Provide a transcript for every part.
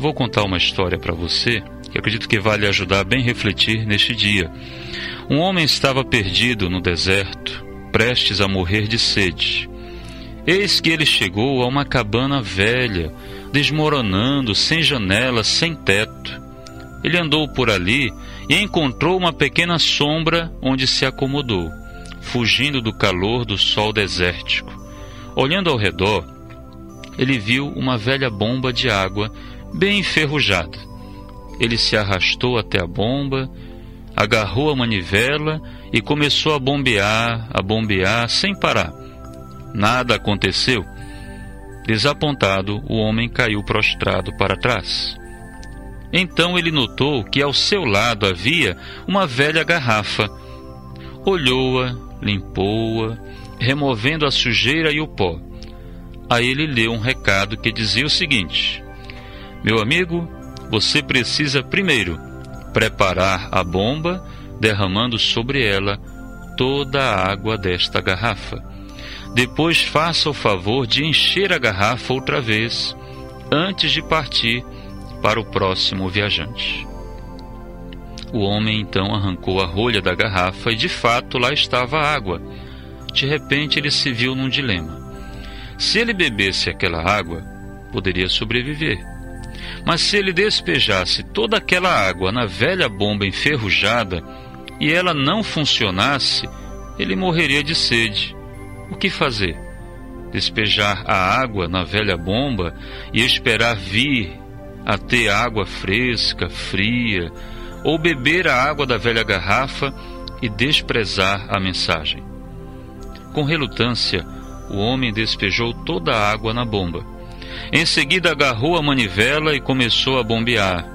Vou contar uma história para você que acredito que vai lhe ajudar a bem refletir neste dia. Um homem estava perdido no deserto, prestes a morrer de sede. Eis que ele chegou a uma cabana velha, desmoronando, sem janelas, sem teto. Ele andou por ali e encontrou uma pequena sombra onde se acomodou, fugindo do calor do sol desértico. Olhando ao redor, ele viu uma velha bomba de água bem enferrujada. Ele se arrastou até a bomba, agarrou a manivela e começou a bombear, a bombear sem parar. Nada aconteceu. Desapontado, o homem caiu prostrado para trás. Então ele notou que ao seu lado havia uma velha garrafa. Olhou-a, limpou-a, removendo a sujeira e o pó. Aí ele leu um recado que dizia o seguinte: Meu amigo, você precisa primeiro preparar a bomba, derramando sobre ela toda a água desta garrafa. Depois faça o favor de encher a garrafa outra vez, antes de partir para o próximo viajante. O homem então arrancou a rolha da garrafa e de fato lá estava a água. De repente ele se viu num dilema. Se ele bebesse aquela água, poderia sobreviver. Mas se ele despejasse toda aquela água na velha bomba enferrujada e ela não funcionasse, ele morreria de sede. O que fazer? Despejar a água na velha bomba e esperar vir a ter água fresca, fria, ou beber a água da velha garrafa e desprezar a mensagem. Com relutância, o homem despejou toda a água na bomba. Em seguida, agarrou a manivela e começou a bombear.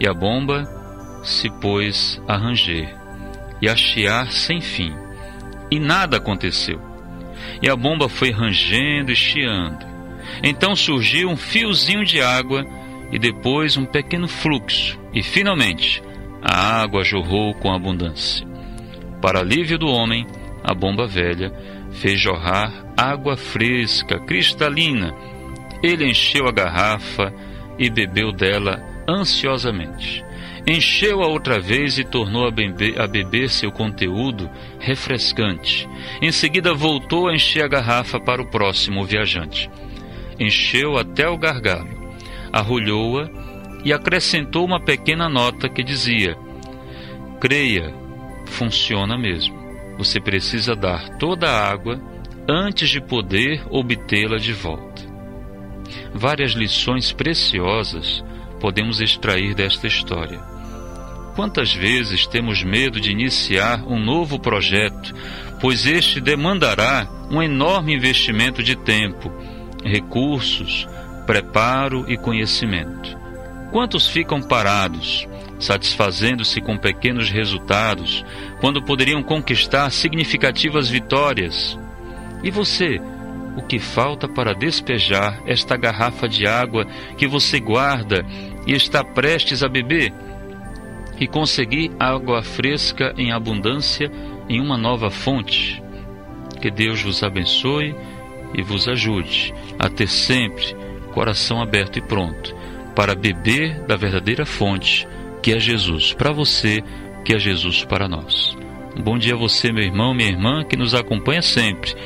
E a bomba se pôs a ranger e a chiar sem fim. E nada aconteceu. E a bomba foi rangendo e chiando. Então surgiu um fiozinho de água e depois um pequeno fluxo, e finalmente a água jorrou com abundância. Para alívio do homem, a bomba velha fez jorrar água fresca, cristalina. Ele encheu a garrafa e bebeu dela ansiosamente. Encheu-a outra vez e tornou a beber, a beber seu conteúdo refrescante. Em seguida, voltou a encher a garrafa para o próximo viajante. Encheu até o gargalo arrulhou-a e acrescentou uma pequena nota que dizia: Creia, funciona mesmo. Você precisa dar toda a água antes de poder obtê-la de volta. Várias lições preciosas podemos extrair desta história. Quantas vezes temos medo de iniciar um novo projeto, pois este demandará um enorme investimento de tempo, recursos, preparo e conhecimento. Quantos ficam parados, satisfazendo-se com pequenos resultados, quando poderiam conquistar significativas vitórias? E você, o que falta para despejar esta garrafa de água que você guarda e está prestes a beber? E conseguir água fresca em abundância em uma nova fonte? Que Deus vos abençoe e vos ajude a ter sempre coração aberto e pronto para beber da verdadeira fonte, que é Jesus para você, que é Jesus para nós. Um bom dia a você, meu irmão, minha irmã, que nos acompanha sempre